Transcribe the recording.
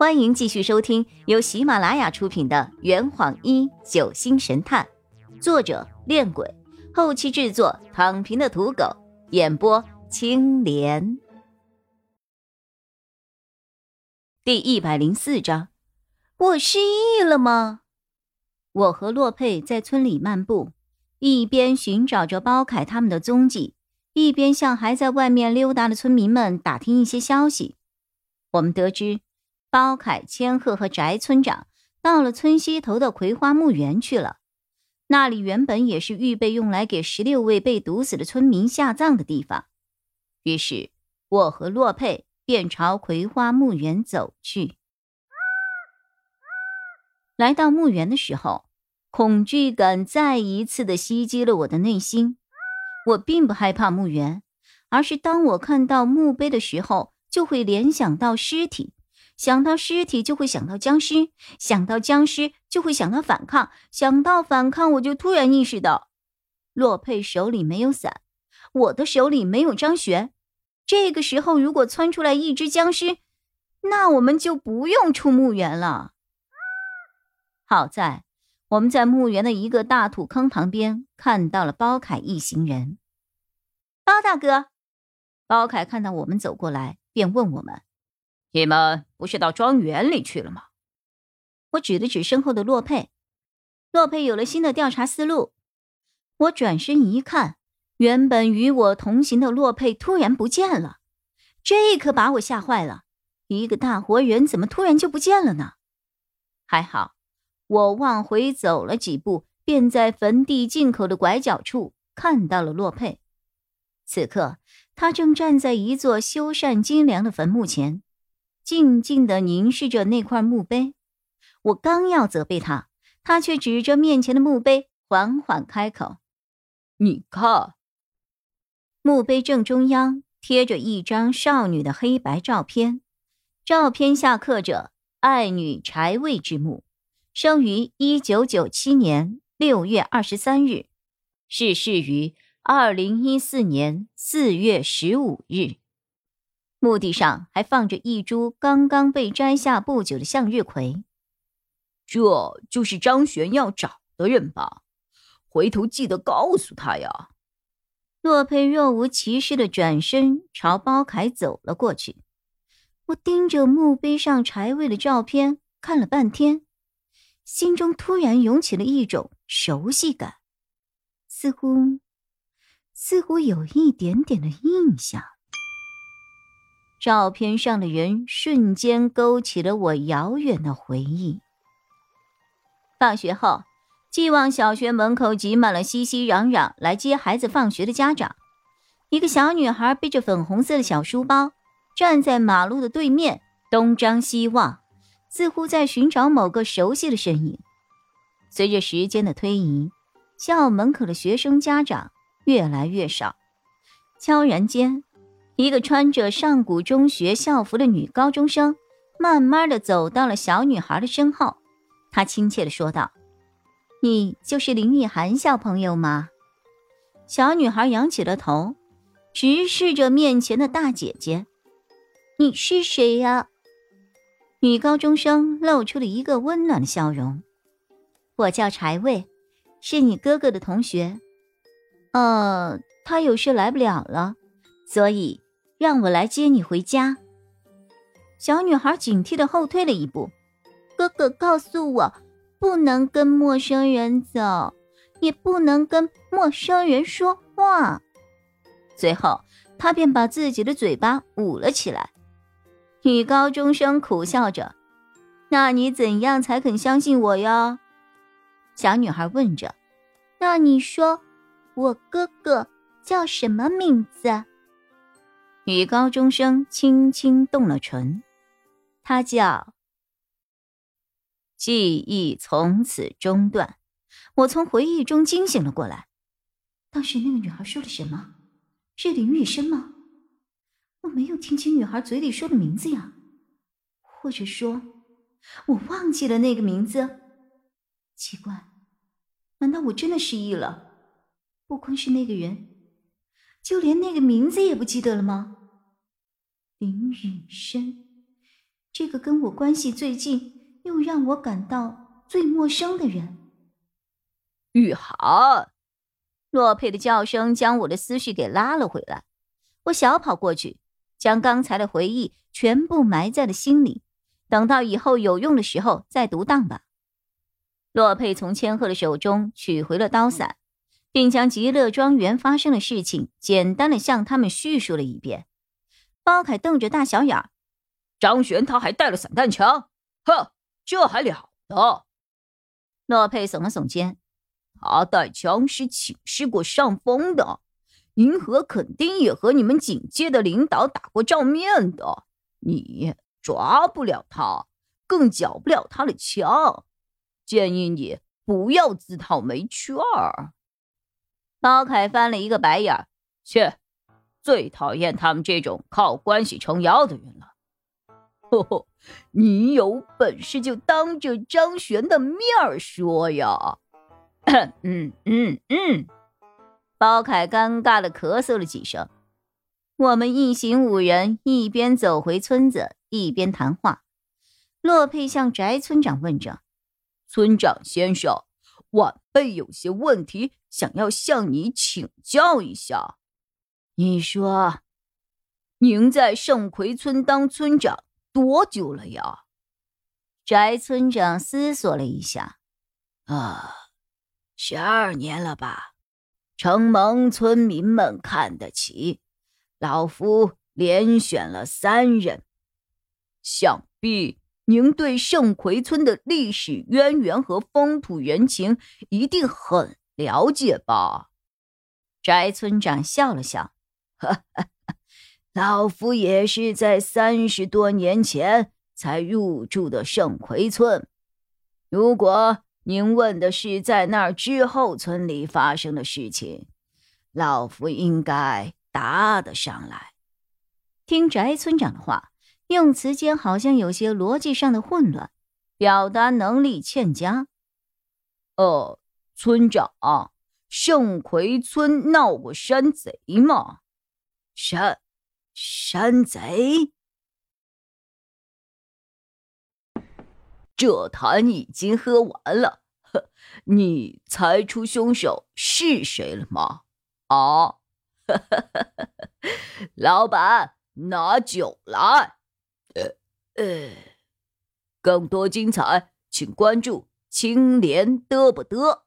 欢迎继续收听由喜马拉雅出品的《圆谎一九星神探》，作者：恋鬼，后期制作：躺平的土狗，演播：青莲。第一百零四章，我失忆了吗？我和洛佩在村里漫步，一边寻找着包凯他们的踪迹，一边向还在外面溜达的村民们打听一些消息。我们得知。包凯、千鹤和翟村长到了村西头的葵花墓园去了。那里原本也是预备用来给十六位被毒死的村民下葬的地方。于是，我和洛佩便朝葵花墓园走去。来到墓园的时候，恐惧感再一次的袭击了我的内心。我并不害怕墓园，而是当我看到墓碑的时候，就会联想到尸体。想到尸体就会想到僵尸，想到僵尸就会想到反抗，想到反抗我就突然意识到，洛佩手里没有伞，我的手里没有张悬。这个时候如果窜出来一只僵尸，那我们就不用出墓园了。好在我们在墓园的一个大土坑旁边看到了包凯一行人。包大哥，包凯看到我们走过来，便问我们。你们不是到庄园里去了吗？我指了指身后的洛佩，洛佩有了新的调查思路。我转身一看，原本与我同行的洛佩突然不见了，这可把我吓坏了。一个大活人怎么突然就不见了呢？还好，我往回走了几步，便在坟地进口的拐角处看到了洛佩。此刻，他正站在一座修缮精良的坟墓前。静静的凝视着那块墓碑，我刚要责备他，他却指着面前的墓碑，缓缓开口：“你看，墓碑正中央贴着一张少女的黑白照片，照片下刻着‘爱女柴卫之墓，生于一九九七年六月二十三日，逝世于二零一四年四月十五日’。”墓地上还放着一株刚刚被摘下不久的向日葵，这就是张璇要找的人吧？回头记得告诉他呀。洛佩若无其事的转身朝包凯走了过去。我盯着墓碑上柴卫的照片看了半天，心中突然涌起了一种熟悉感，似乎，似乎有一点点的印象。照片上的人瞬间勾起了我遥远的回忆。放学后，寄望小学门口挤满了熙熙攘攘来接孩子放学的家长。一个小女孩背着粉红色的小书包，站在马路的对面，东张西望，似乎在寻找某个熟悉的身影。随着时间的推移，校门口的学生家长越来越少。悄然间。一个穿着上古中学校服的女高中生，慢慢的走到了小女孩的身后，她亲切的说道：“你就是林雨涵小朋友吗？”小女孩仰起了头，直视着面前的大姐姐：“你是谁呀？”女高中生露出了一个温暖的笑容：“我叫柴卫，是你哥哥的同学。呃，他有事来不了了，所以。”让我来接你回家。小女孩警惕的后退了一步。哥哥告诉我，不能跟陌生人走，也不能跟陌生人说话。随后，她便把自己的嘴巴捂了起来。女高中生苦笑着：“那你怎样才肯相信我呀？”小女孩问着：“那你说，我哥哥叫什么名字？”女高中生轻轻动了唇，她叫。记忆从此中断，我从回忆中惊醒了过来。当时那个女孩说了什么？是林雨生吗？我没有听清女孩嘴里说的名字呀，或者说，我忘记了那个名字。奇怪，难道我真的失忆了？不光是那个人，就连那个名字也不记得了吗？林雨生，这个跟我关系最近又让我感到最陌生的人。雨涵，洛佩的叫声将我的思绪给拉了回来。我小跑过去，将刚才的回忆全部埋在了心里，等到以后有用的时候再读档吧。洛佩从千鹤的手中取回了刀伞，并将极乐庄园发生的事情简单的向他们叙述了一遍。包凯瞪着大小眼儿，张璇他还带了散弹枪，呵，这还了得！洛佩耸了耸肩。他带枪是请示过上峰的，银河肯定也和你们警界的领导打过照面的。你抓不了他，更缴不了他的枪。建议你不要自讨没趣儿。包凯翻了一个白眼儿，切，最讨厌他们这种靠关系撑腰的人了。吼吼，你有本事就当着张璇的面儿说呀！嗯嗯嗯，包凯尴尬的咳嗽了几声。我们一行五人一边走回村子，一边谈话。洛佩向翟村长问着：“村长先生，晚辈有些问题想要向你请教一下。你说，您在圣葵村当村长多久了呀？”翟村长思索了一下，啊。十二年了吧，承蒙村民们看得起，老夫连选了三任。想必您对圣葵村的历史渊源和风土人情一定很了解吧？翟村长笑了笑，哈哈，老夫也是在三十多年前才入住的圣葵村。如果。您问的是在那儿之后村里发生的事情，老夫应该答得上来。听翟村长的话，用词间好像有些逻辑上的混乱，表达能力欠佳。呃，村长，圣葵村闹过山贼吗？山山贼？这坛已经喝完了，呵，你猜出凶手是谁了吗？啊，老板，拿酒来。呃呃，更多精彩，请关注青莲嘚不嘚。